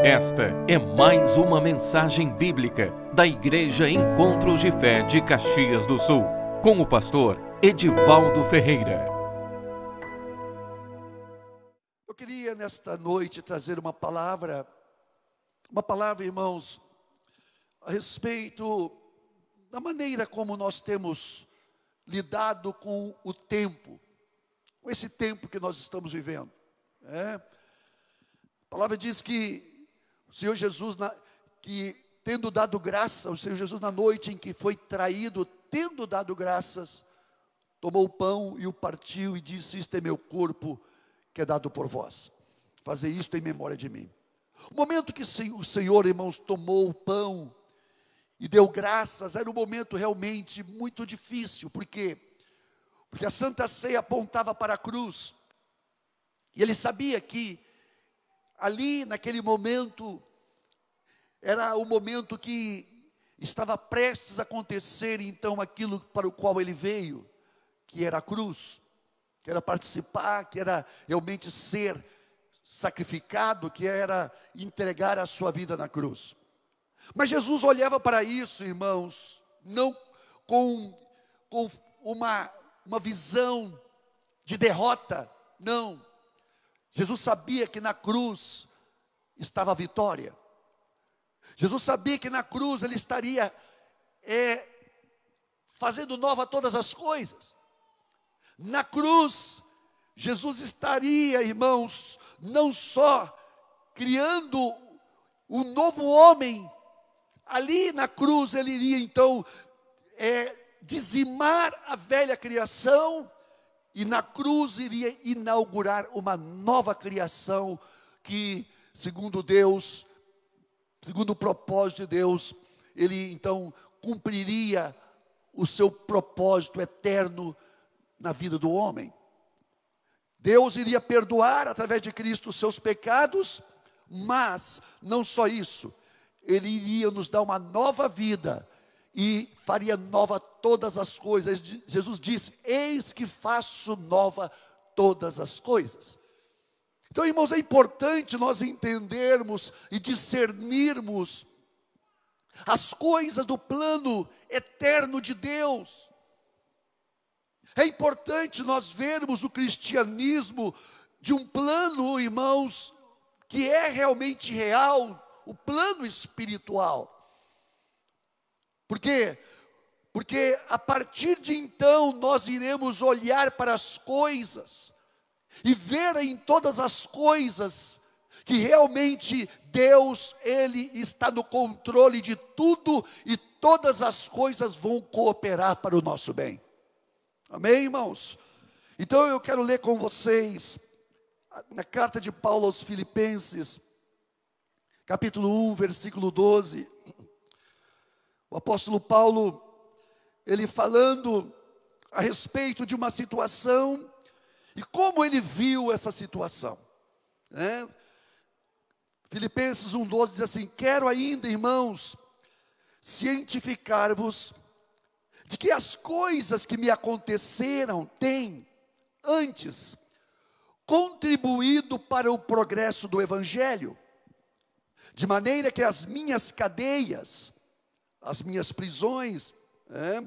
Esta é mais uma mensagem bíblica da Igreja Encontros de Fé de Caxias do Sul, com o pastor Edivaldo Ferreira. Eu queria nesta noite trazer uma palavra, uma palavra, irmãos, a respeito da maneira como nós temos lidado com o tempo, com esse tempo que nós estamos vivendo. É? A palavra diz que o Senhor Jesus, na, que tendo dado graça, o Senhor Jesus na noite em que foi traído, tendo dado graças, tomou o pão e o partiu e disse: Isto é meu corpo que é dado por vós. Fazer isto em memória de mim. O momento que o Senhor, irmãos, tomou o pão e deu graças, era um momento realmente muito difícil, porque porque a Santa Ceia apontava para a cruz. E ele sabia que ali naquele momento era o momento que estava prestes a acontecer então aquilo para o qual ele veio, que era a cruz, que era participar, que era realmente ser sacrificado, que era entregar a sua vida na cruz. Mas Jesus olhava para isso, irmãos, não com, com uma, uma visão de derrota, não. Jesus sabia que na cruz estava a vitória. Jesus sabia que na cruz ele estaria é, fazendo nova todas as coisas. Na cruz, Jesus estaria, irmãos, não só criando um novo homem, ali na cruz ele iria então é, dizimar a velha criação, e na cruz iria inaugurar uma nova criação que, segundo Deus, segundo o propósito de Deus, ele então cumpriria o seu propósito eterno na vida do homem. Deus iria perdoar através de Cristo os seus pecados, mas não só isso, ele iria nos dar uma nova vida e faria nova todas as coisas. Jesus disse: Eis que faço nova todas as coisas. Então, irmãos, é importante nós entendermos e discernirmos as coisas do plano eterno de Deus. É importante nós vermos o cristianismo de um plano, irmãos, que é realmente real, o plano espiritual. Por quê? Porque a partir de então nós iremos olhar para as coisas e ver em todas as coisas que realmente Deus, Ele está no controle de tudo e todas as coisas vão cooperar para o nosso bem. Amém, irmãos? Então eu quero ler com vocês na carta de Paulo aos Filipenses, capítulo 1, versículo 12. O apóstolo Paulo, ele falando a respeito de uma situação e como ele viu essa situação? Né? Filipenses 1,12 diz assim: Quero ainda, irmãos, cientificar-vos de que as coisas que me aconteceram têm, antes, contribuído para o progresso do Evangelho, de maneira que as minhas cadeias, as minhas prisões, é,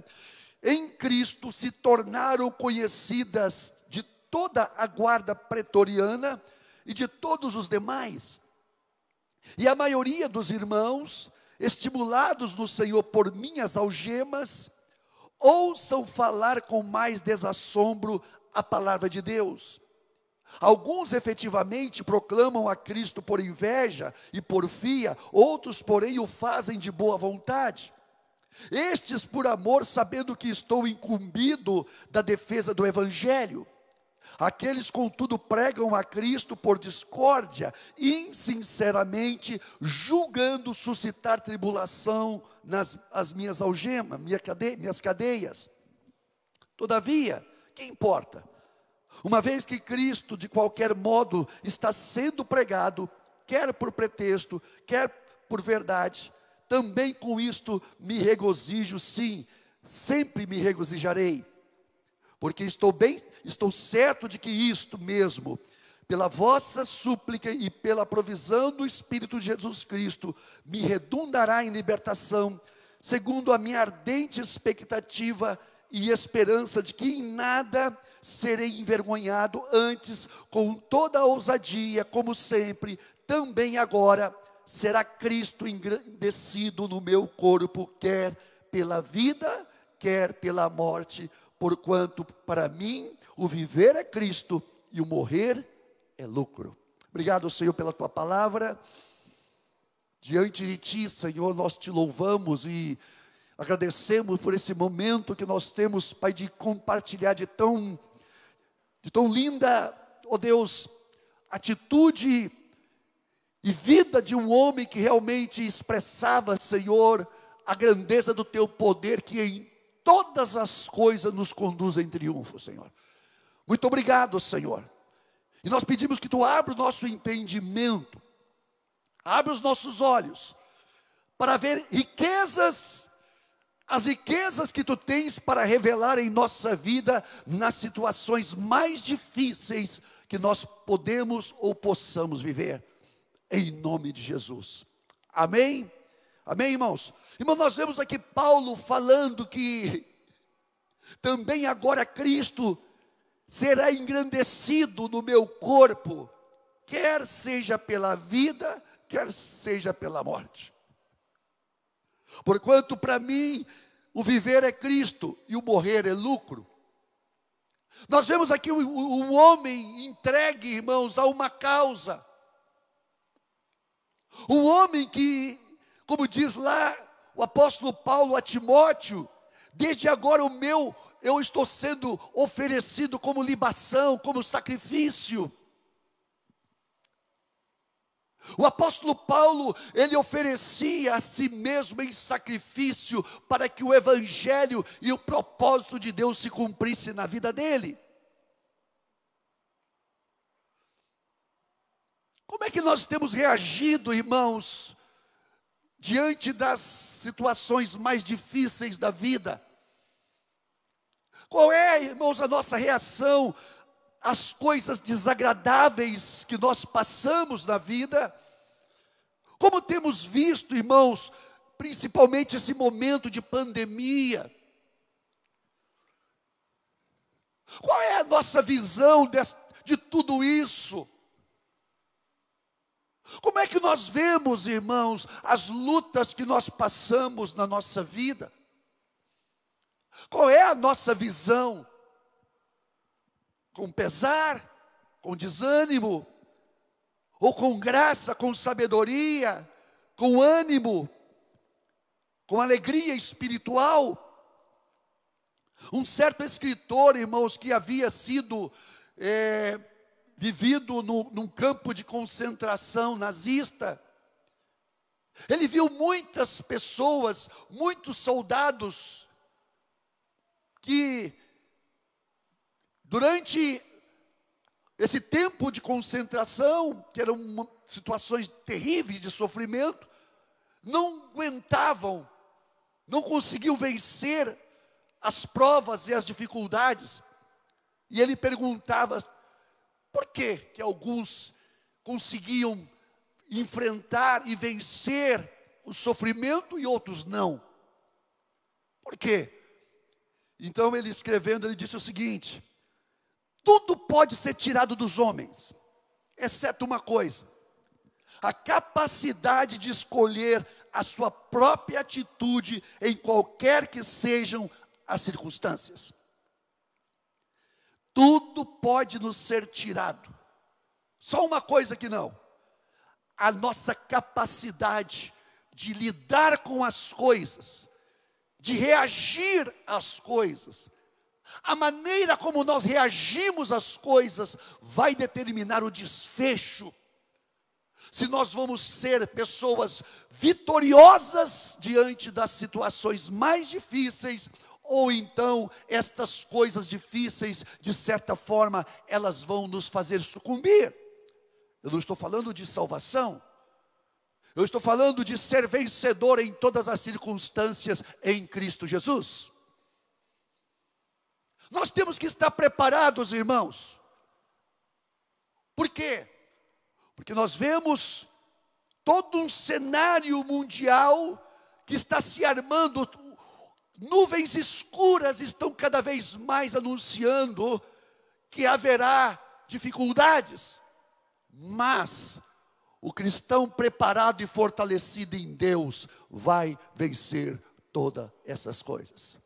em Cristo se tornaram conhecidas de toda a guarda pretoriana e de todos os demais. E a maioria dos irmãos, estimulados no Senhor por minhas algemas, ouçam falar com mais desassombro a palavra de Deus. Alguns efetivamente proclamam a Cristo por inveja e porfia, outros, porém, o fazem de boa vontade. Estes por amor, sabendo que estou incumbido da defesa do Evangelho. Aqueles, contudo, pregam a Cristo por discórdia, insinceramente, julgando suscitar tribulação nas as minhas algemas, minha cade, minhas cadeias. Todavia, que importa? Uma vez que Cristo, de qualquer modo, está sendo pregado, quer por pretexto, quer por verdade, também com isto me regozijo, sim, sempre me regozijarei. Porque estou bem, estou certo de que isto mesmo, pela vossa súplica e pela provisão do Espírito de Jesus Cristo, me redundará em libertação, segundo a minha ardente expectativa e esperança de que em nada serei envergonhado, antes, com toda a ousadia, como sempre, também agora, será Cristo engrandecido no meu corpo, quer pela vida, quer pela morte, porquanto para mim o viver é Cristo e o morrer é lucro. Obrigado, Senhor, pela tua palavra. Diante de ti, Senhor, nós te louvamos e agradecemos por esse momento que nós temos, Pai, de compartilhar de tão, de tão linda, ó oh Deus, atitude e vida de um homem que realmente expressava, Senhor, a grandeza do teu poder que em todas as coisas nos conduz em triunfo, Senhor. Muito obrigado, Senhor. E nós pedimos que tu abra o nosso entendimento, abra os nossos olhos, para ver riquezas, as riquezas que tu tens para revelar em nossa vida, nas situações mais difíceis que nós podemos ou possamos viver, em nome de Jesus. Amém? Amém, irmãos? Irmão, nós vemos aqui Paulo falando que também agora Cristo será engrandecido no meu corpo, quer seja pela vida, quer seja pela morte. Porquanto para mim o viver é Cristo e o morrer é lucro. Nós vemos aqui um homem entregue, irmãos, a uma causa. Um homem que, como diz lá o apóstolo Paulo a Timóteo, desde agora o meu eu estou sendo oferecido como libação, como sacrifício. O apóstolo Paulo, ele oferecia a si mesmo em sacrifício para que o evangelho e o propósito de Deus se cumprisse na vida dele. Como é que nós temos reagido, irmãos, diante das situações mais difíceis da vida? Qual é, irmãos, a nossa reação às coisas desagradáveis que nós passamos na vida? Como temos visto, irmãos, principalmente esse momento de pandemia, qual é a nossa visão de, de tudo isso? Como é que nós vemos, irmãos, as lutas que nós passamos na nossa vida? Qual é a nossa visão? Com pesar, com desânimo, ou com graça, com sabedoria, com ânimo, com alegria espiritual? Um certo escritor, irmãos, que havia sido é, vivido no, num campo de concentração nazista, ele viu muitas pessoas, muitos soldados, que durante esse tempo de concentração, que eram situações terríveis de sofrimento, não aguentavam, não conseguiam vencer as provas e as dificuldades. E ele perguntava por que que alguns conseguiam enfrentar e vencer o sofrimento e outros não. Por quê? Então ele escrevendo, ele disse o seguinte: tudo pode ser tirado dos homens, exceto uma coisa: a capacidade de escolher a sua própria atitude em qualquer que sejam as circunstâncias. Tudo pode nos ser tirado. Só uma coisa que não: a nossa capacidade de lidar com as coisas de reagir às coisas. A maneira como nós reagimos às coisas vai determinar o desfecho. Se nós vamos ser pessoas vitoriosas diante das situações mais difíceis, ou então estas coisas difíceis, de certa forma, elas vão nos fazer sucumbir. Eu não estou falando de salvação, eu estou falando de ser vencedor em todas as circunstâncias em Cristo Jesus. Nós temos que estar preparados, irmãos. Por quê? Porque nós vemos todo um cenário mundial que está se armando, nuvens escuras estão cada vez mais anunciando que haverá dificuldades, mas o cristão preparado e fortalecido em Deus vai vencer todas essas coisas.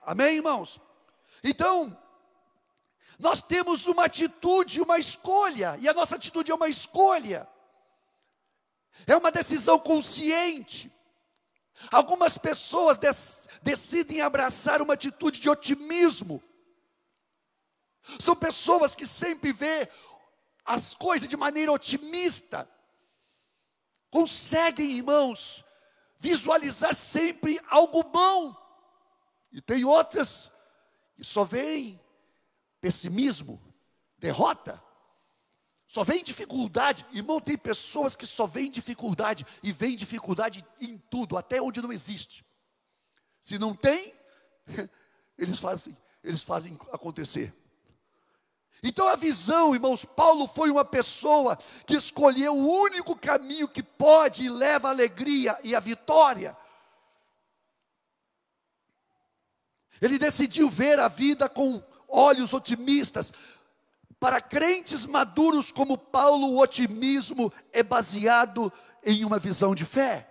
Amém, irmãos? Então, nós temos uma atitude, uma escolha, e a nossa atitude é uma escolha, é uma decisão consciente. Algumas pessoas decidem abraçar uma atitude de otimismo. São pessoas que sempre vê as coisas de maneira otimista. Conseguem, irmãos, visualizar sempre algo bom. E tem outras que só veem pessimismo, derrota, só vem dificuldade. Irmão, tem pessoas que só veem dificuldade e vem dificuldade em tudo, até onde não existe. Se não tem, eles fazem, eles fazem acontecer. Então a visão, irmãos, Paulo foi uma pessoa que escolheu o único caminho que pode e leva a alegria e a vitória. Ele decidiu ver a vida com olhos otimistas. Para crentes maduros como Paulo, o otimismo é baseado em uma visão de fé.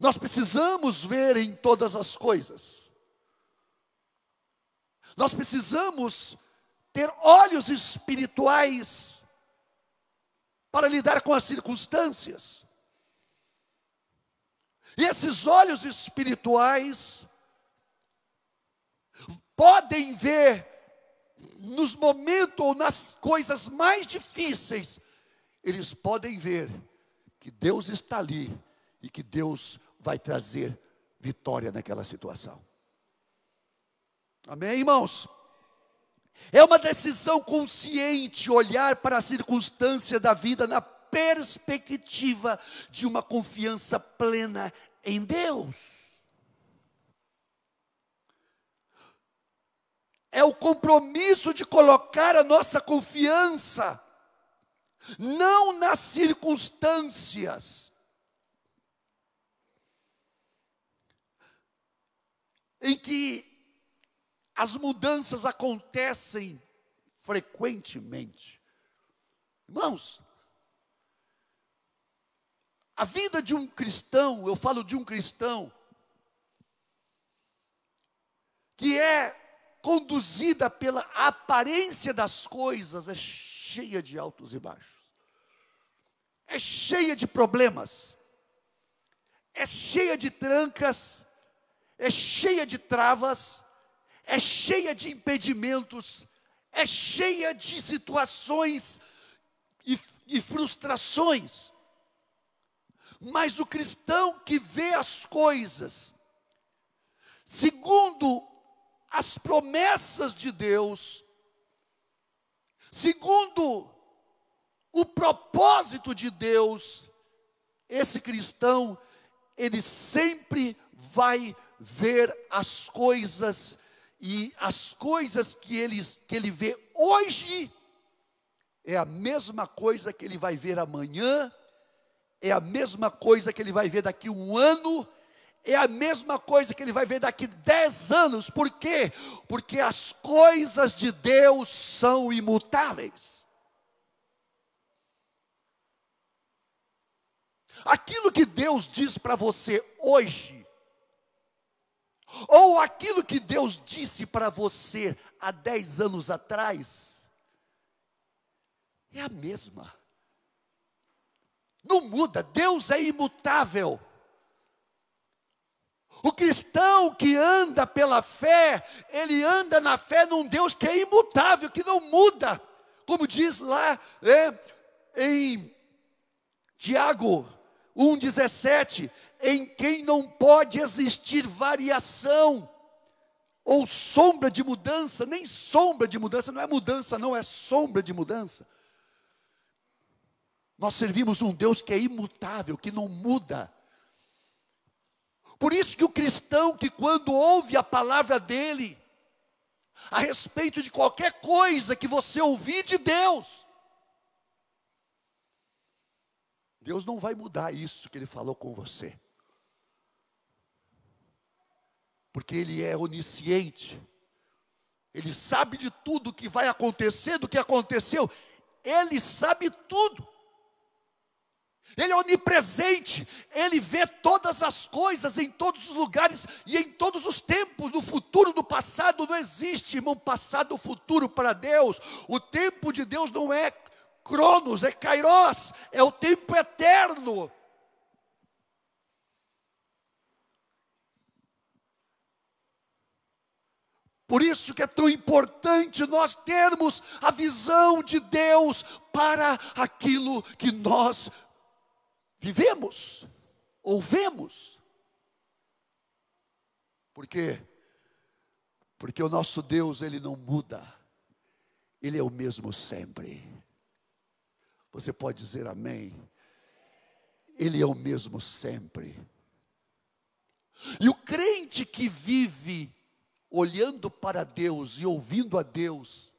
Nós precisamos ver em todas as coisas. Nós precisamos ter olhos espirituais para lidar com as circunstâncias. E esses olhos espirituais podem ver nos momentos ou nas coisas mais difíceis, eles podem ver que Deus está ali e que Deus vai trazer vitória naquela situação. Amém, irmãos? É uma decisão consciente olhar para a circunstância da vida na perspectiva de uma confiança plena em Deus. é o compromisso de colocar a nossa confiança, não nas circunstâncias, em que as mudanças acontecem frequentemente. Irmãos, a vida de um cristão, eu falo de um cristão, que é conduzida pela aparência das coisas, é cheia de altos e baixos, é cheia de problemas, é cheia de trancas, é cheia de travas, é cheia de impedimentos, é cheia de situações e, e frustrações. Mas o cristão que vê as coisas, segundo as promessas de Deus, segundo o propósito de Deus, esse cristão, ele sempre vai ver as coisas e as coisas que ele, que ele vê hoje é a mesma coisa que ele vai ver amanhã, é a mesma coisa que ele vai ver daqui um ano, é a mesma coisa que ele vai ver daqui 10 anos. Por quê? Porque as coisas de Deus são imutáveis. Aquilo que Deus diz para você hoje, ou aquilo que Deus disse para você há 10 anos atrás, é a mesma. Não muda, Deus é imutável. O cristão que anda pela fé, ele anda na fé num Deus que é imutável, que não muda. Como diz lá é, em Tiago 1,17: em quem não pode existir variação ou sombra de mudança, nem sombra de mudança, não é mudança, não é sombra de mudança. Nós servimos um Deus que é imutável, que não muda. Por isso que o cristão que quando ouve a palavra dele, a respeito de qualquer coisa que você ouvir de Deus. Deus não vai mudar isso que Ele falou com você, porque Ele é onisciente, Ele sabe de tudo que vai acontecer, do que aconteceu, Ele sabe tudo. Ele é onipresente, Ele vê todas as coisas em todos os lugares e em todos os tempos, no futuro, no passado, não existe, irmão, passado futuro para Deus. O tempo de Deus não é cronos, é kairos, é o tempo eterno. Por isso que é tão importante nós termos a visão de Deus para aquilo que nós vivemos, ouvemos. Por quê? Porque o nosso Deus, ele não muda. Ele é o mesmo sempre. Você pode dizer amém? Ele é o mesmo sempre. E o crente que vive olhando para Deus e ouvindo a Deus,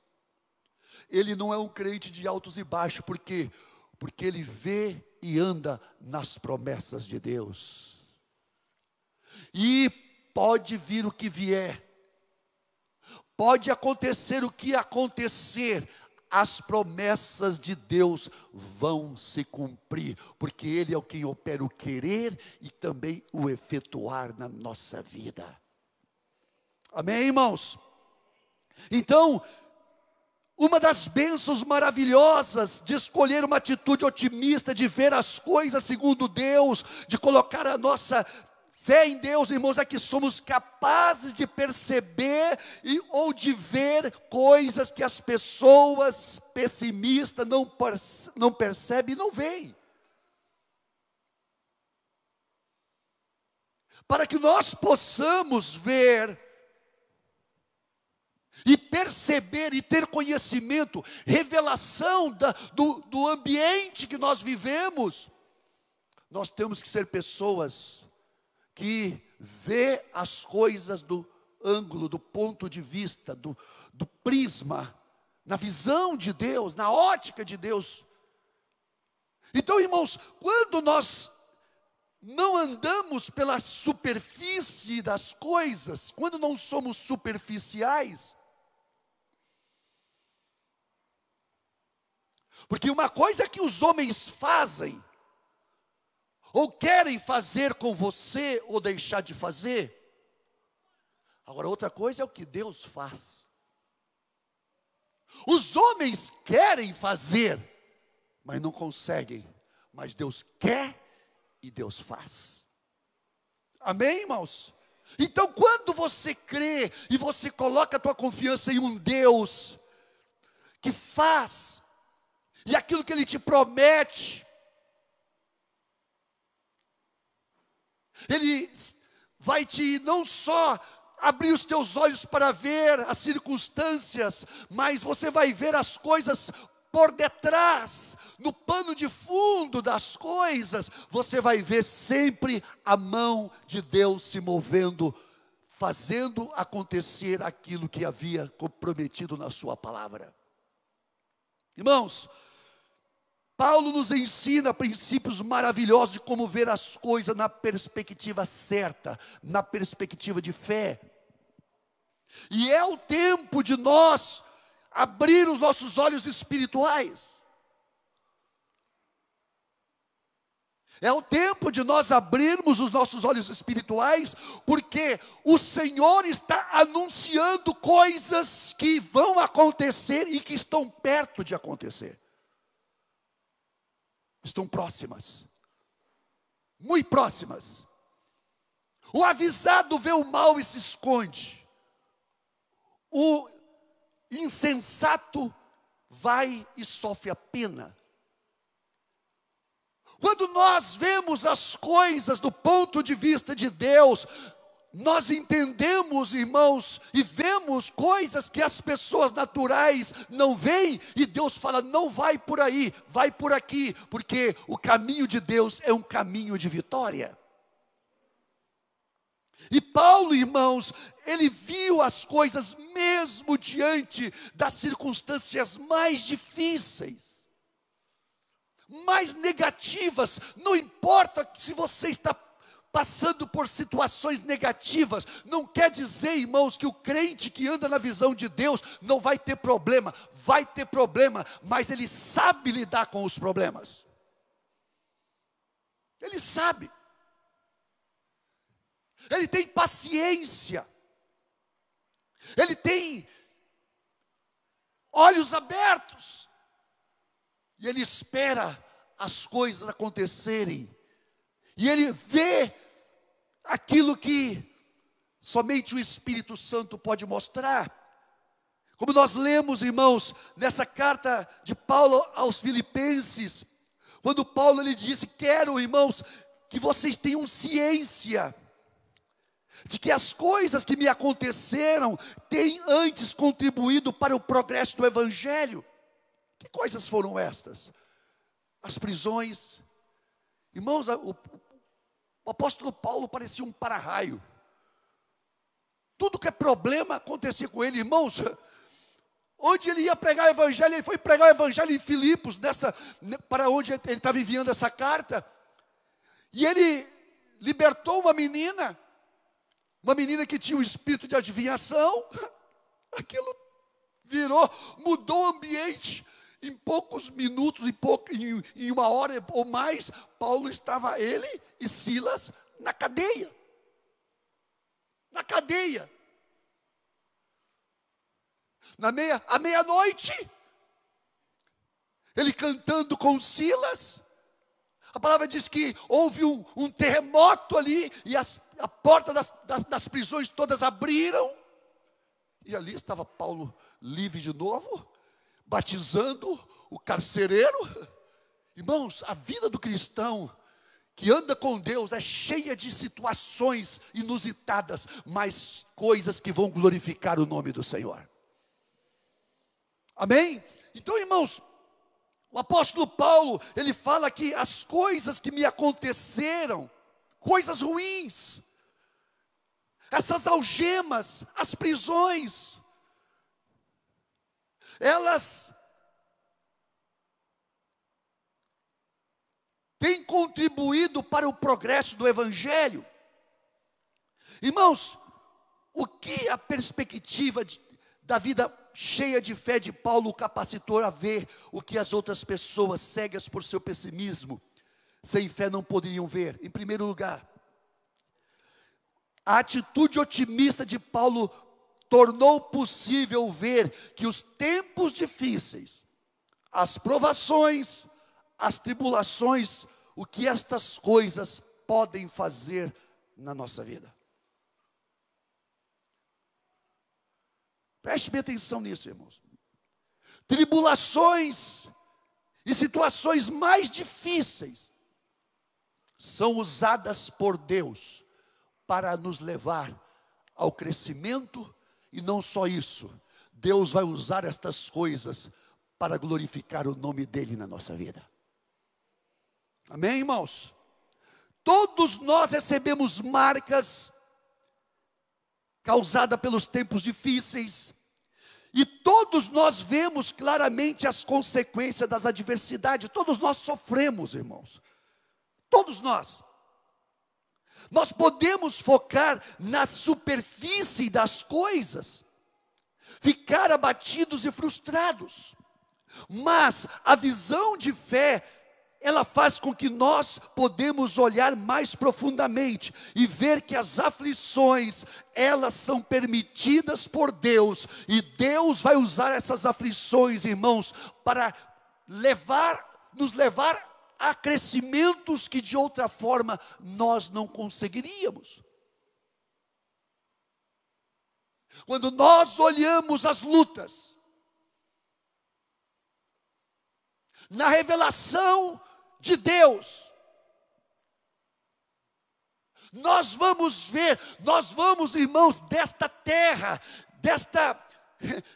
ele não é um crente de altos e baixos, porque porque ele vê e anda nas promessas de Deus. E pode vir o que vier, pode acontecer o que acontecer, as promessas de Deus vão se cumprir, porque Ele é o quem opera o querer e também o efetuar na nossa vida. Amém, irmãos? Então, uma das bênçãos maravilhosas de escolher uma atitude otimista, de ver as coisas segundo Deus, de colocar a nossa fé em Deus, irmãos, é que somos capazes de perceber e, ou de ver coisas que as pessoas pessimistas não, perce, não percebem e não veem. Para que nós possamos ver e perceber e ter conhecimento, revelação da, do, do ambiente que nós vivemos, nós temos que ser pessoas que vê as coisas do ângulo, do ponto de vista, do, do prisma, na visão de Deus, na ótica de Deus. Então, irmãos, quando nós não andamos pela superfície das coisas, quando não somos superficiais, Porque uma coisa que os homens fazem, ou querem fazer com você, ou deixar de fazer. Agora, outra coisa é o que Deus faz. Os homens querem fazer, mas não conseguem. Mas Deus quer e Deus faz. Amém, irmãos? Então, quando você crê e você coloca a tua confiança em um Deus que faz e aquilo que Ele te promete, Ele vai te não só abrir os teus olhos para ver as circunstâncias, mas você vai ver as coisas por detrás, no pano de fundo das coisas, você vai ver sempre a mão de Deus se movendo, fazendo acontecer aquilo que havia comprometido na Sua palavra. Irmãos, Paulo nos ensina princípios maravilhosos de como ver as coisas na perspectiva certa, na perspectiva de fé. E é o tempo de nós abrir os nossos olhos espirituais. É o tempo de nós abrirmos os nossos olhos espirituais, porque o Senhor está anunciando coisas que vão acontecer e que estão perto de acontecer estão próximas, muito próximas. O avisado vê o mal e se esconde, o insensato vai e sofre a pena. Quando nós vemos as coisas do ponto de vista de Deus, nós entendemos, irmãos, e vemos coisas que as pessoas naturais não veem, e Deus fala: não vai por aí, vai por aqui, porque o caminho de Deus é um caminho de vitória. E Paulo, irmãos, ele viu as coisas mesmo diante das circunstâncias mais difíceis, mais negativas. Não importa se você está passando por situações negativas, não quer dizer, irmãos, que o crente que anda na visão de Deus não vai ter problema, vai ter problema, mas ele sabe lidar com os problemas. Ele sabe. Ele tem paciência. Ele tem olhos abertos. E ele espera as coisas acontecerem. E ele vê aquilo que somente o Espírito Santo pode mostrar. Como nós lemos, irmãos, nessa carta de Paulo aos Filipenses, quando Paulo ele disse: "Quero, irmãos, que vocês tenham ciência de que as coisas que me aconteceram têm antes contribuído para o progresso do evangelho". Que coisas foram estas? As prisões. Irmãos, o, o apóstolo Paulo parecia um para-raio. Tudo que é problema acontecia com ele, irmãos. Onde ele ia pregar o evangelho, ele foi pregar o evangelho em Filipos, nessa, para onde ele estava enviando essa carta. E ele libertou uma menina, uma menina que tinha um espírito de adivinhação. Aquilo virou, mudou o ambiente. Em poucos minutos, em, pouco, em, em uma hora ou mais, Paulo estava, ele e Silas, na cadeia. Na cadeia. Na meia, à meia-noite, ele cantando com Silas. A palavra diz que houve um, um terremoto ali e as, a porta das, das, das prisões todas abriram. E ali estava Paulo livre de novo, batizando o carcereiro. Irmãos, a vida do cristão que anda com Deus é cheia de situações inusitadas, mas coisas que vão glorificar o nome do Senhor. Amém? Então, irmãos, o apóstolo Paulo, ele fala que as coisas que me aconteceram, coisas ruins, essas algemas, as prisões, elas têm contribuído para o progresso do Evangelho. Irmãos, o que a perspectiva de, da vida cheia de fé de Paulo capacitou a ver o que as outras pessoas cegas por seu pessimismo, sem fé não poderiam ver? Em primeiro lugar, a atitude otimista de Paulo tornou possível ver que os tempos difíceis, as provações, as tribulações, o que estas coisas podem fazer na nossa vida. Preste bem atenção nisso, irmãos. Tribulações e situações mais difíceis são usadas por Deus para nos levar ao crescimento e não só isso, Deus vai usar estas coisas para glorificar o nome dEle na nossa vida. Amém, irmãos? Todos nós recebemos marcas causadas pelos tempos difíceis, e todos nós vemos claramente as consequências das adversidades, todos nós sofremos, irmãos. Todos nós. Nós podemos focar na superfície das coisas, ficar abatidos e frustrados, mas a visão de fé, ela faz com que nós podemos olhar mais profundamente e ver que as aflições, elas são permitidas por Deus, e Deus vai usar essas aflições, irmãos, para levar, nos levar há crescimentos que de outra forma nós não conseguiríamos. Quando nós olhamos as lutas, na revelação de Deus, nós vamos ver, nós vamos, irmãos, desta terra, desta,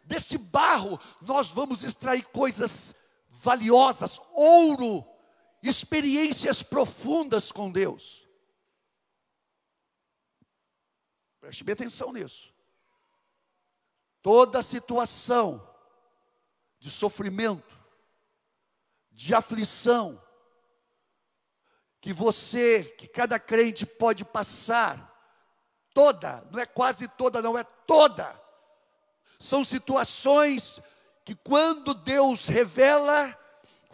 deste barro, nós vamos extrair coisas valiosas, ouro, experiências profundas com Deus. Preste bem atenção nisso. Toda situação de sofrimento, de aflição, que você, que cada crente pode passar, toda, não é quase toda, não, é toda. São situações que quando Deus revela,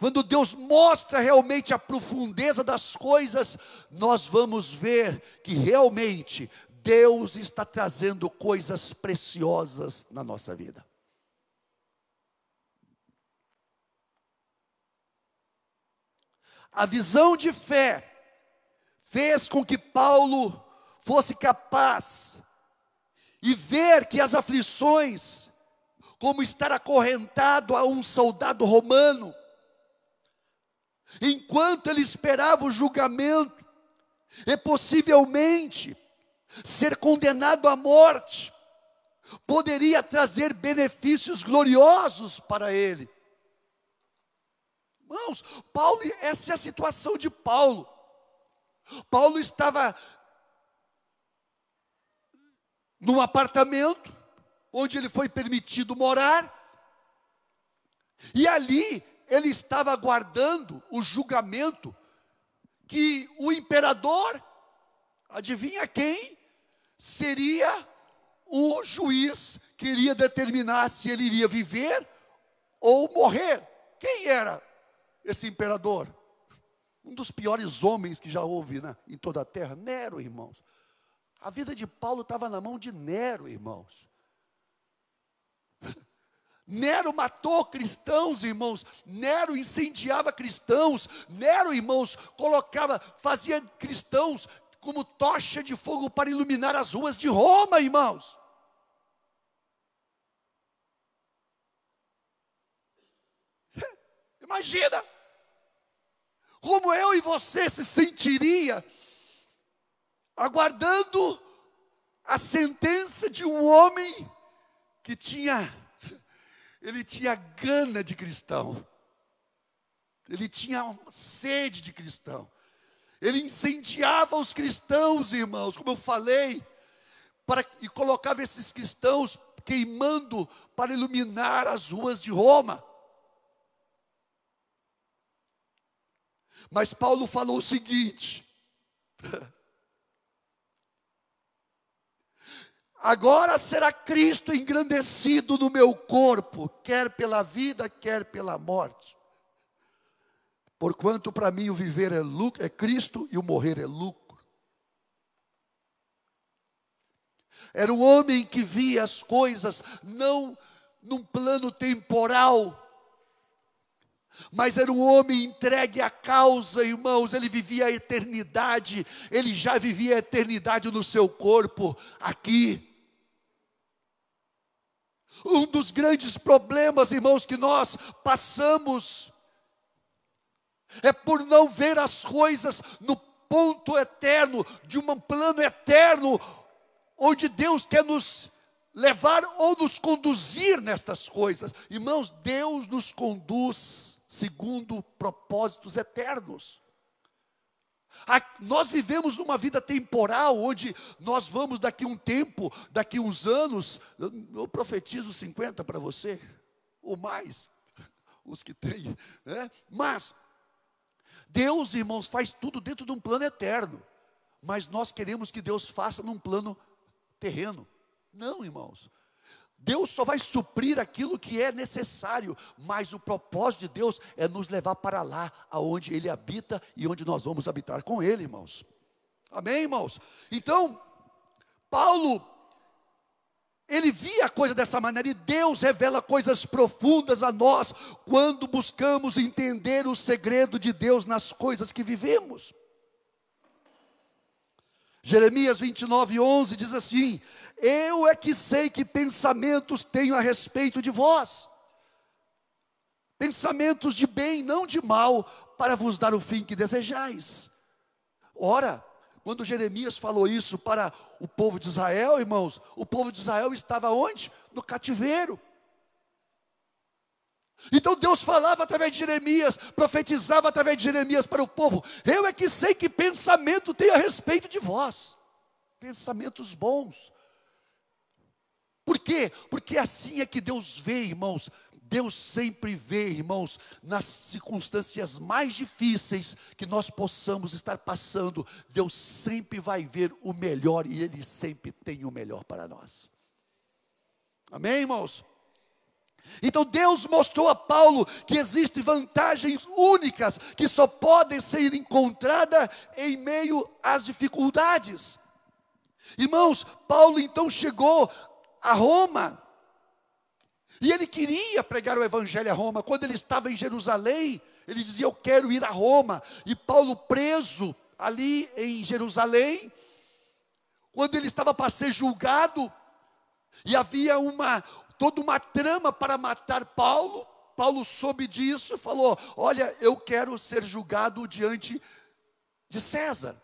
quando Deus mostra realmente a profundeza das coisas, nós vamos ver que realmente Deus está trazendo coisas preciosas na nossa vida. A visão de fé fez com que Paulo fosse capaz e ver que as aflições, como estar acorrentado a um soldado romano, enquanto ele esperava o julgamento, e possivelmente ser condenado à morte, poderia trazer benefícios gloriosos para ele. Irmãos, Paulo, essa é a situação de Paulo. Paulo estava num apartamento onde ele foi permitido morar, e ali ele estava aguardando o julgamento que o imperador, adivinha quem, seria o juiz que iria determinar se ele iria viver ou morrer. Quem era? esse imperador, um dos piores homens que já houve né, em toda a terra, Nero, irmãos. A vida de Paulo estava na mão de Nero, irmãos. Nero matou cristãos, irmãos. Nero incendiava cristãos. Nero, irmãos, colocava, fazia cristãos como tocha de fogo para iluminar as ruas de Roma, irmãos. Imagina como eu e você se sentiria aguardando a sentença de um homem que tinha ele tinha gana de cristão. Ele tinha sede de cristão. Ele incendiava os cristãos, irmãos, como eu falei, para, e colocava esses cristãos queimando para iluminar as ruas de Roma. Mas Paulo falou o seguinte: Agora será Cristo engrandecido no meu corpo, quer pela vida, quer pela morte. Porquanto para mim o viver é, lucro, é Cristo e o morrer é lucro. Era um homem que via as coisas não num plano temporal, mas era um homem entregue à causa, irmãos. Ele vivia a eternidade, ele já vivia a eternidade no seu corpo, aqui. Um dos grandes problemas, irmãos, que nós passamos, é por não ver as coisas no ponto eterno, de um plano eterno, onde Deus quer nos levar ou nos conduzir nestas coisas. Irmãos, Deus nos conduz segundo propósitos eternos. Nós vivemos numa vida temporal, onde nós vamos daqui um tempo, daqui uns anos, eu, profetizo 50 para você, ou mais, os que têm, né? mas Deus, irmãos, faz tudo dentro de um plano eterno, mas nós queremos que Deus faça num plano terreno. Não, irmãos, Deus só vai suprir aquilo que é necessário, mas o propósito de Deus é nos levar para lá, aonde Ele habita e onde nós vamos habitar com Ele, irmãos. Amém, irmãos? Então, Paulo, ele via a coisa dessa maneira e Deus revela coisas profundas a nós quando buscamos entender o segredo de Deus nas coisas que vivemos. Jeremias 29, 11 diz assim: Eu é que sei que pensamentos tenho a respeito de vós, pensamentos de bem, não de mal, para vos dar o fim que desejais. Ora, quando Jeremias falou isso para o povo de Israel, irmãos, o povo de Israel estava onde? No cativeiro. Então Deus falava através de Jeremias, profetizava através de Jeremias para o povo: Eu é que sei que pensamento tem a respeito de vós, pensamentos bons, Por quê? Porque assim é que Deus vê, irmãos. Deus sempre vê, irmãos, nas circunstâncias mais difíceis que nós possamos estar passando, Deus sempre vai ver o melhor e Ele sempre tem o melhor para nós. Amém, irmãos? Então Deus mostrou a Paulo que existem vantagens únicas que só podem ser encontradas em meio às dificuldades. Irmãos, Paulo então chegou a Roma e ele queria pregar o evangelho a Roma. Quando ele estava em Jerusalém, ele dizia: Eu quero ir a Roma. E Paulo, preso ali em Jerusalém, quando ele estava para ser julgado, e havia uma toda uma trama para matar Paulo. Paulo soube disso e falou: Olha, eu quero ser julgado diante de César.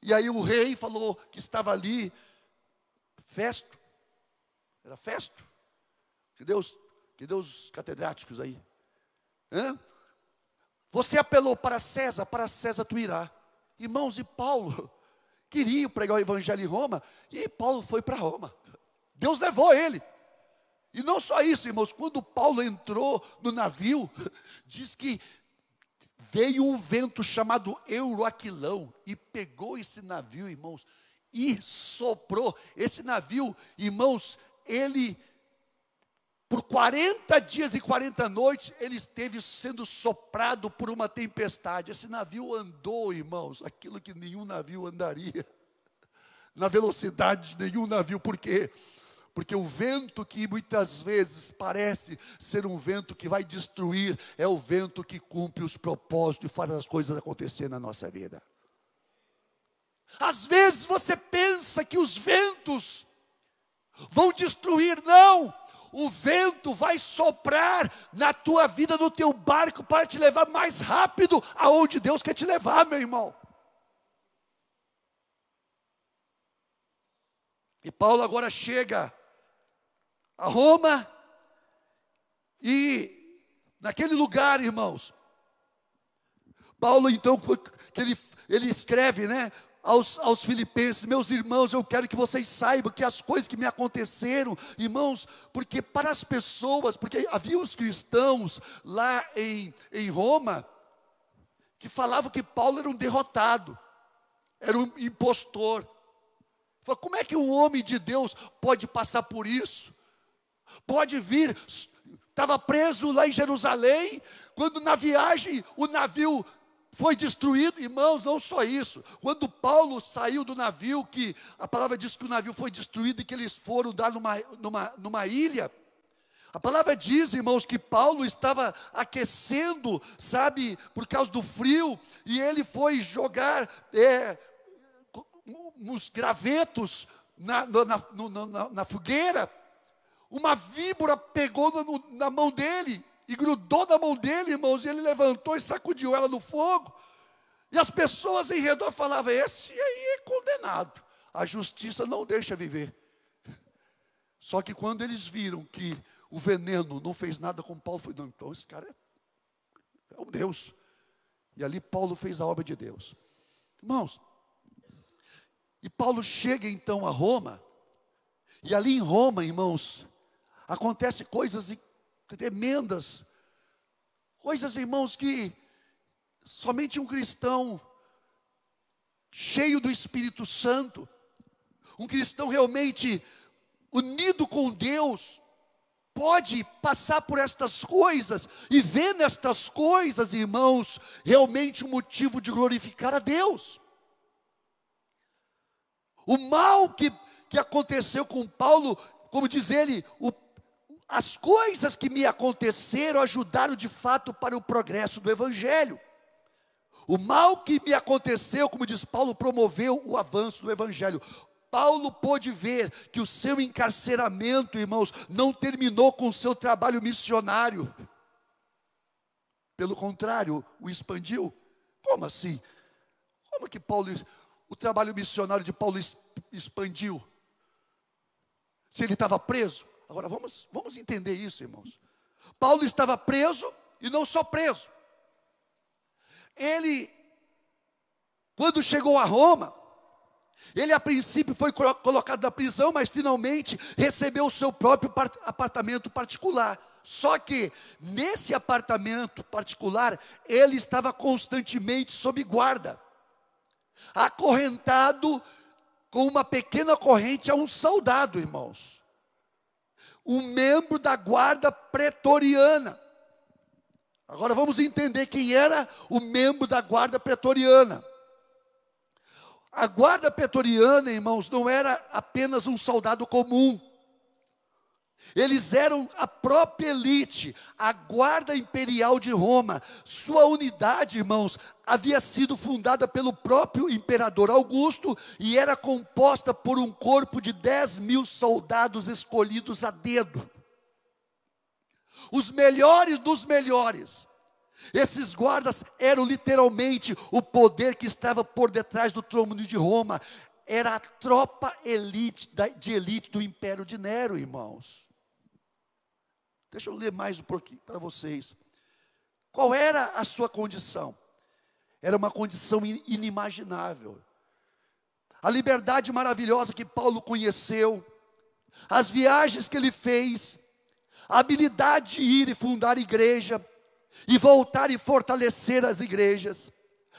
E aí o rei falou que estava ali, Festo, era Festo, que Deus, que Deus catedráticos aí. Hã? Você apelou para César, para César tu irá. Irmãos, e Paulo queria pregar o evangelho em Roma, e Paulo foi para Roma. Deus levou ele. E não só isso, irmãos, quando Paulo entrou no navio, diz que veio um vento chamado Euroaquilão e pegou esse navio, irmãos, e soprou. Esse navio, irmãos, ele por 40 dias e 40 noites, ele esteve sendo soprado por uma tempestade. Esse navio andou, irmãos, aquilo que nenhum navio andaria, na velocidade de nenhum navio, por quê? Porque o vento que muitas vezes parece ser um vento que vai destruir, é o vento que cumpre os propósitos e faz as coisas acontecer na nossa vida. Às vezes você pensa que os ventos vão destruir, não o vento vai soprar na tua vida, no teu barco, para te levar mais rápido aonde Deus quer te levar, meu irmão. E Paulo agora chega a Roma, e naquele lugar, irmãos, Paulo então, que ele, ele escreve, né? aos, aos filipenses, meus irmãos, eu quero que vocês saibam que as coisas que me aconteceram, irmãos, porque para as pessoas, porque havia os cristãos lá em, em Roma, que falavam que Paulo era um derrotado, era um impostor. Como é que um homem de Deus pode passar por isso? Pode vir, estava preso lá em Jerusalém, quando na viagem o navio foi destruído, irmãos, não só isso. Quando Paulo saiu do navio, que a palavra diz que o navio foi destruído e que eles foram dar numa, numa, numa ilha. A palavra diz, irmãos, que Paulo estava aquecendo, sabe, por causa do frio, e ele foi jogar é, uns gravetos na, na, na, na fogueira. Uma víbora pegou na mão dele e grudou na mão dele, irmãos, e ele levantou e sacudiu ela no fogo. E as pessoas em redor falavam: esse aí é condenado, a justiça não deixa viver. Só que quando eles viram que o veneno não fez nada com Paulo, foi: não, então esse cara é, é um Deus. E ali Paulo fez a obra de Deus. Irmãos, e Paulo chega então a Roma, e ali em Roma, irmãos, acontece coisas tremendas. Coisas, irmãos, que somente um cristão cheio do Espírito Santo, um cristão realmente unido com Deus, pode passar por estas coisas e ver nestas coisas, irmãos, realmente um motivo de glorificar a Deus. O mal que, que aconteceu com Paulo, como diz ele, o as coisas que me aconteceram ajudaram de fato para o progresso do Evangelho. O mal que me aconteceu, como diz Paulo, promoveu o avanço do Evangelho. Paulo pôde ver que o seu encarceramento, irmãos, não terminou com o seu trabalho missionário. Pelo contrário, o expandiu. Como assim? Como que Paulo, o trabalho missionário de Paulo expandiu? Se ele estava preso? Agora vamos, vamos entender isso, irmãos. Paulo estava preso e não só preso. Ele, quando chegou a Roma, Ele a princípio foi colocado na prisão, mas finalmente recebeu o seu próprio apartamento particular. Só que nesse apartamento particular, ele estava constantemente sob guarda, acorrentado com uma pequena corrente a um soldado, irmãos. Um membro da guarda pretoriana. Agora vamos entender quem era o membro da guarda pretoriana. A guarda pretoriana, irmãos, não era apenas um soldado comum. Eles eram a própria elite, a guarda imperial de Roma. Sua unidade, irmãos, havia sido fundada pelo próprio imperador Augusto e era composta por um corpo de 10 mil soldados escolhidos a dedo. Os melhores dos melhores. Esses guardas eram literalmente o poder que estava por detrás do trono de Roma. Era a tropa elite, de elite do império de Nero, irmãos. Deixa eu ler mais um pouquinho para vocês. Qual era a sua condição? Era uma condição inimaginável. A liberdade maravilhosa que Paulo conheceu, as viagens que ele fez, a habilidade de ir e fundar igreja, e voltar e fortalecer as igrejas,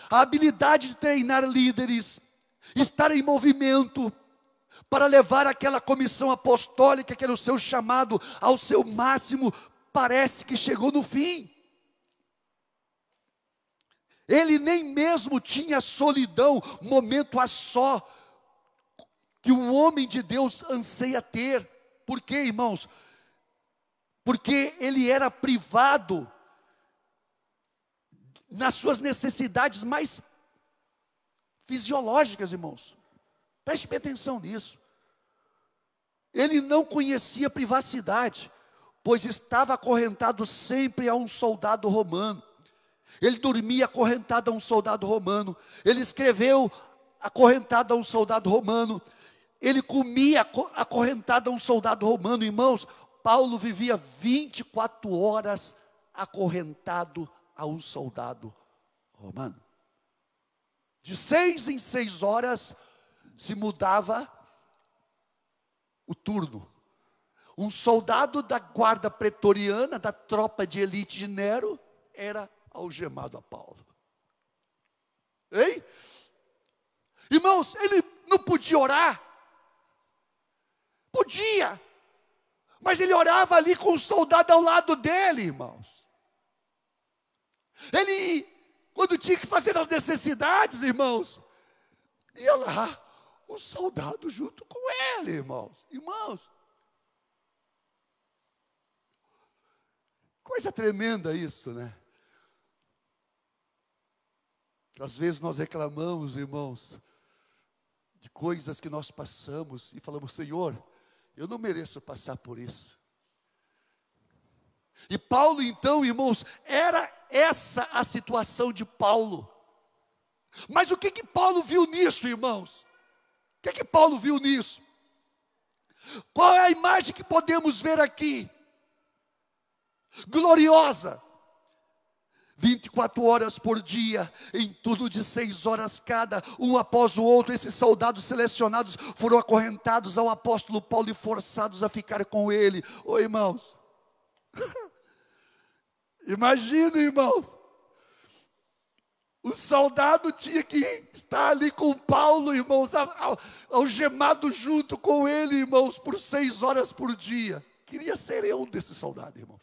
a habilidade de treinar líderes, estar em movimento, para levar aquela comissão apostólica, que era o seu chamado, ao seu máximo, parece que chegou no fim. Ele nem mesmo tinha solidão, momento a só, que um homem de Deus anseia ter. Por quê, irmãos? Porque ele era privado nas suas necessidades mais fisiológicas, irmãos. Preste bem atenção nisso. Ele não conhecia privacidade, pois estava acorrentado sempre a um soldado romano. Ele dormia acorrentado a um soldado romano. Ele escreveu acorrentado a um soldado romano. Ele comia acorrentado a um soldado romano. Irmãos, Paulo vivia 24 horas acorrentado a um soldado romano. De seis em seis horas se mudava o turno. Um soldado da guarda pretoriana, da tropa de elite de Nero, era algemado a Paulo. Ei? Irmãos, ele não podia orar? Podia. Mas ele orava ali com o soldado ao lado dele, irmãos. Ele, quando tinha que fazer as necessidades, irmãos, ia lá, um soldado junto com ele, irmãos. Irmãos, coisa tremenda isso, né? Às vezes nós reclamamos, irmãos, de coisas que nós passamos e falamos, Senhor, eu não mereço passar por isso. E Paulo, então, irmãos, era essa a situação de Paulo. Mas o que que Paulo viu nisso, irmãos? Que que Paulo viu nisso? Qual é a imagem que podemos ver aqui? Gloriosa. 24 horas por dia, em tudo de seis horas cada, um após o outro, esses soldados selecionados foram acorrentados ao apóstolo Paulo e forçados a ficar com ele. Oi, irmãos. Imagina, irmãos. O soldado tinha que estar ali com Paulo, irmãos, algemado junto com ele, irmãos, por seis horas por dia. Queria ser eu desse soldado, irmãos.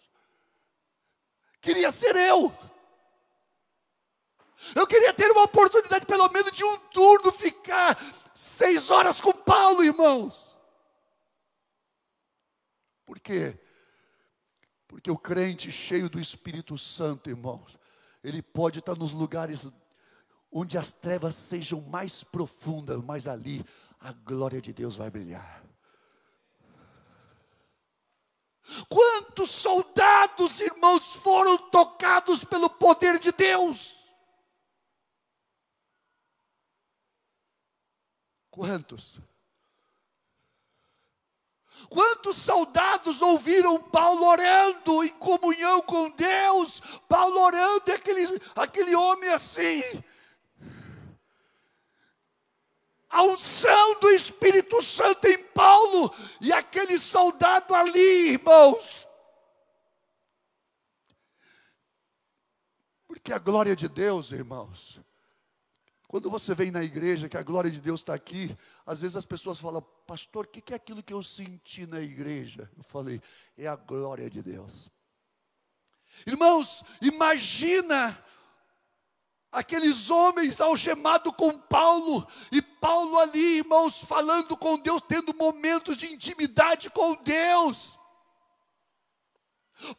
Queria ser eu. Eu queria ter uma oportunidade, pelo menos de um turno, ficar seis horas com Paulo, irmãos. Por quê? Porque o crente cheio do Espírito Santo, irmãos, ele pode estar nos lugares onde as trevas sejam mais profundas, mas ali a glória de Deus vai brilhar. Quantos soldados, irmãos, foram tocados pelo poder de Deus? Quantos? Quantos soldados ouviram Paulo orando em comunhão com Deus? Paulo orando, aquele, aquele homem assim, a unção do Espírito Santo em Paulo e aquele soldado ali, irmãos. Porque a glória de Deus, irmãos, quando você vem na igreja, que a glória de Deus está aqui, às vezes as pessoas falam, pastor, o que, que é aquilo que eu senti na igreja? Eu falei, é a glória de Deus. Irmãos, imagina aqueles homens algemados com Paulo, e Paulo ali, irmãos, falando com Deus, tendo momentos de intimidade com Deus.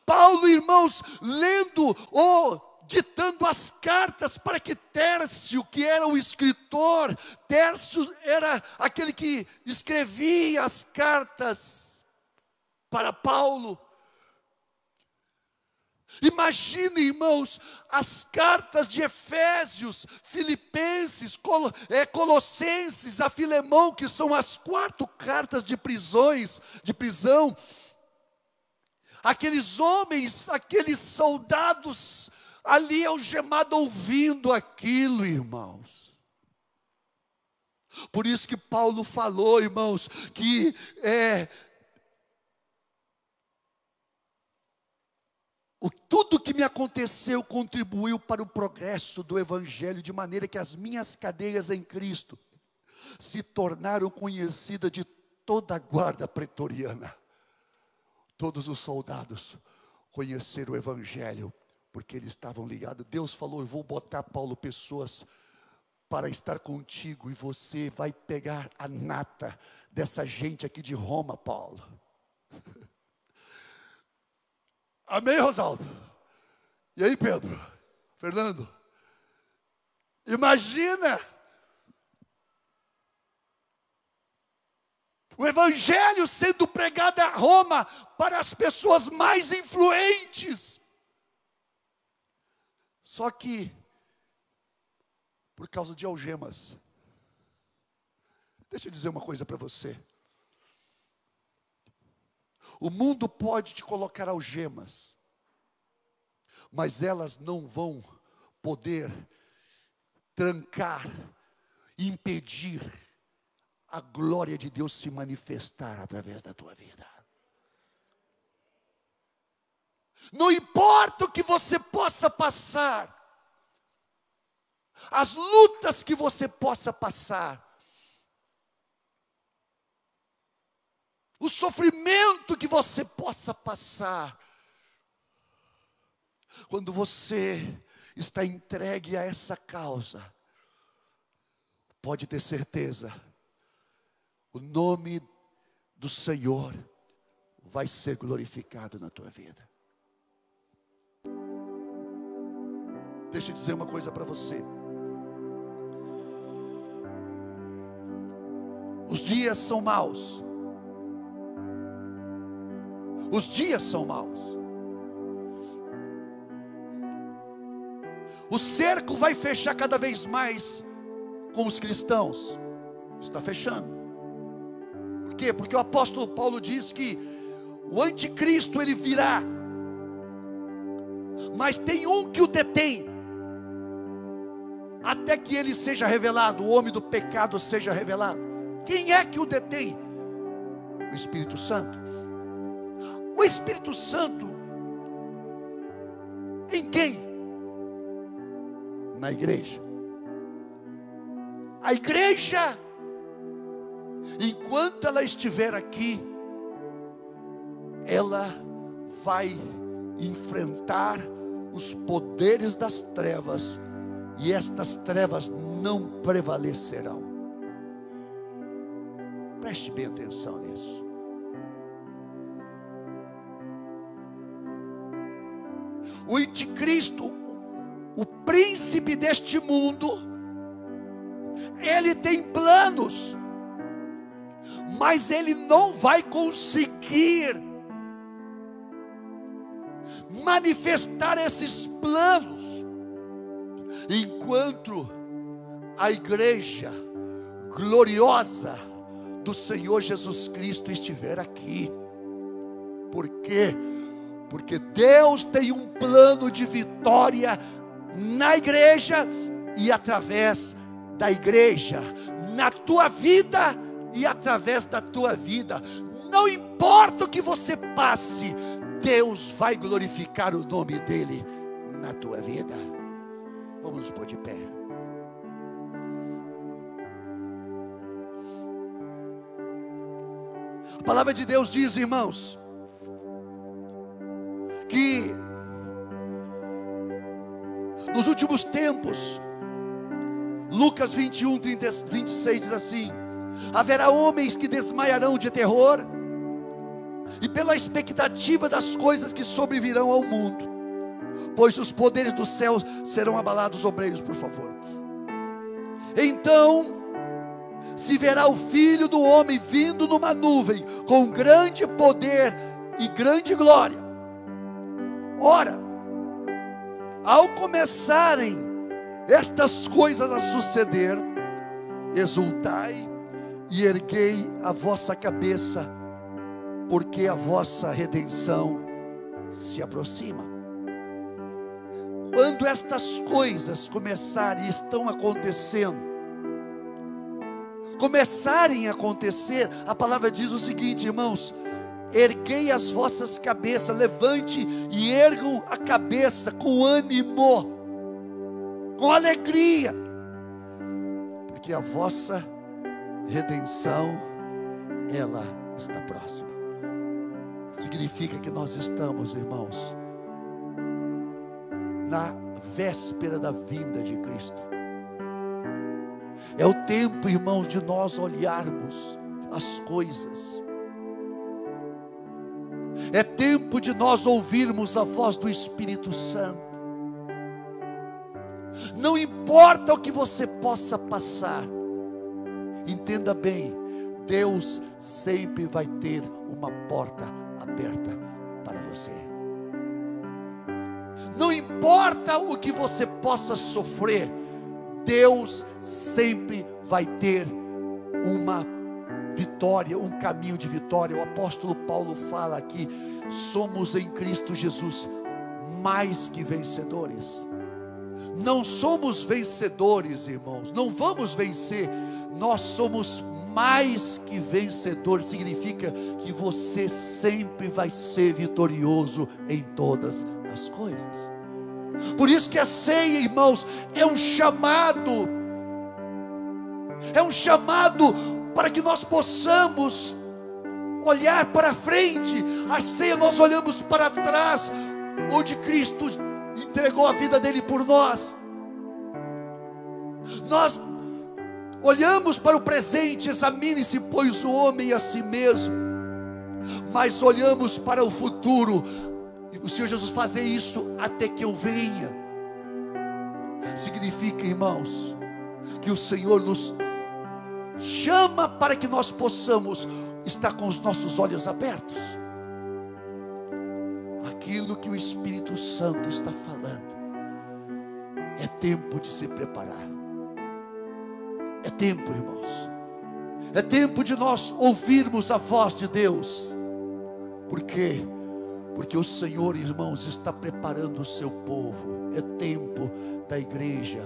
Paulo, irmãos, lendo ou ditando as cartas para que Tércio, que era o escritor, Tércio era aquele que escrevia as cartas para Paulo. Imagine, irmãos, as cartas de Efésios, Filipenses, Col é, Colossenses, a Filemão, que são as quatro cartas de prisões, de prisão. Aqueles homens, aqueles soldados ali algemado ouvindo aquilo, irmãos. Por isso que Paulo falou, irmãos, que é, o, tudo que me aconteceu contribuiu para o progresso do Evangelho, de maneira que as minhas cadeias em Cristo se tornaram conhecidas de toda a guarda pretoriana. Todos os soldados conheceram o Evangelho porque eles estavam ligados. Deus falou: Eu vou botar, Paulo, pessoas para estar contigo, e você vai pegar a nata dessa gente aqui de Roma, Paulo. Amém, Rosaldo? E aí, Pedro? Fernando? Imagina! O Evangelho sendo pregado a Roma para as pessoas mais influentes. Só que, por causa de algemas, deixa eu dizer uma coisa para você. O mundo pode te colocar algemas, mas elas não vão poder trancar, impedir a glória de Deus se manifestar através da tua vida. Não importa o que você possa passar, as lutas que você possa passar, o sofrimento que você possa passar, quando você está entregue a essa causa, pode ter certeza, o nome do Senhor vai ser glorificado na tua vida. Deixa eu dizer uma coisa para você. Os dias são maus. Os dias são maus. O cerco vai fechar cada vez mais com os cristãos. Está fechando. Por quê? Porque o apóstolo Paulo diz que o anticristo ele virá. Mas tem um que o detém até que ele seja revelado, o homem do pecado seja revelado. Quem é que o detém? O Espírito Santo. O Espírito Santo em quem? Na igreja. A igreja, enquanto ela estiver aqui, ela vai enfrentar os poderes das trevas e estas trevas não prevalecerão. Preste bem atenção nisso. O anticristo, o príncipe deste mundo, ele tem planos, mas ele não vai conseguir manifestar esses planos enquanto a igreja gloriosa do Senhor Jesus Cristo estiver aqui. Por quê? Porque Deus tem um plano de vitória na igreja e através da igreja. na tua vida e através da tua vida. Não importa o que você passe, Deus vai glorificar o nome dEle na tua vida. Vamos nos pôr de pé. A palavra de Deus diz, irmãos, que nos últimos tempos, Lucas 21, 30, 26 diz assim: haverá homens que desmaiarão de terror, e pela expectativa das coisas que sobrevirão ao mundo, pois os poderes do céu serão abalados, obreiros, por favor. Então se verá o filho do homem vindo numa nuvem, com grande poder e grande glória. Ora, ao começarem estas coisas a suceder, exultai e erguei a vossa cabeça, porque a vossa redenção se aproxima. Quando estas coisas começarem estão acontecendo, começarem a acontecer, a palavra diz o seguinte, irmãos: erguei as vossas cabeças, levante e ergam a cabeça com ânimo, com alegria, porque a vossa redenção, ela está próxima. Significa que nós estamos, irmãos, na véspera da vinda de Cristo. É o tempo, irmãos, de nós olharmos as coisas. É tempo de nós ouvirmos a voz do Espírito Santo. Não importa o que você possa passar, entenda bem, Deus sempre vai ter uma porta aberta para você. Não importa o que você possa sofrer, Deus sempre vai ter uma vitória, um caminho de vitória. O apóstolo Paulo fala aqui: somos em Cristo Jesus mais que vencedores. Não somos vencedores, irmãos, não vamos vencer, nós somos mais que vencedores, significa que você sempre vai ser vitorioso em todas as coisas. Por isso que a ceia, irmãos, é um chamado, é um chamado para que nós possamos olhar para frente. A ceia nós olhamos para trás, onde Cristo entregou a vida dele por nós. Nós olhamos para o presente, examine-se, pois o homem a si mesmo, mas olhamos para o futuro, o Senhor Jesus fazer isso até que eu venha. Significa, irmãos, que o Senhor nos chama para que nós possamos estar com os nossos olhos abertos. Aquilo que o Espírito Santo está falando, é tempo de se preparar. É tempo, irmãos. É tempo de nós ouvirmos a voz de Deus. Por quê? Porque o Senhor, irmãos, está preparando o seu povo. É tempo da igreja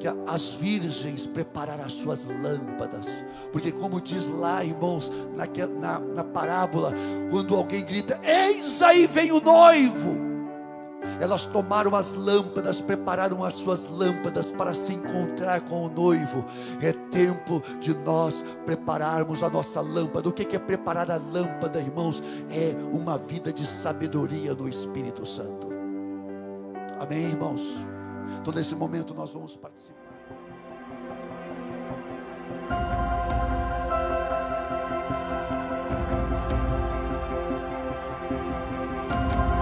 que as virgens prepararam as suas lâmpadas, porque, como diz lá, irmãos, na, na, na parábola, quando alguém grita: Eis aí vem o noivo. Elas tomaram as lâmpadas, prepararam as suas lâmpadas para se encontrar com o noivo. É tempo de nós prepararmos a nossa lâmpada. O que é preparar a lâmpada, irmãos? É uma vida de sabedoria no Espírito Santo. Amém, irmãos? Então, nesse momento, nós vamos participar.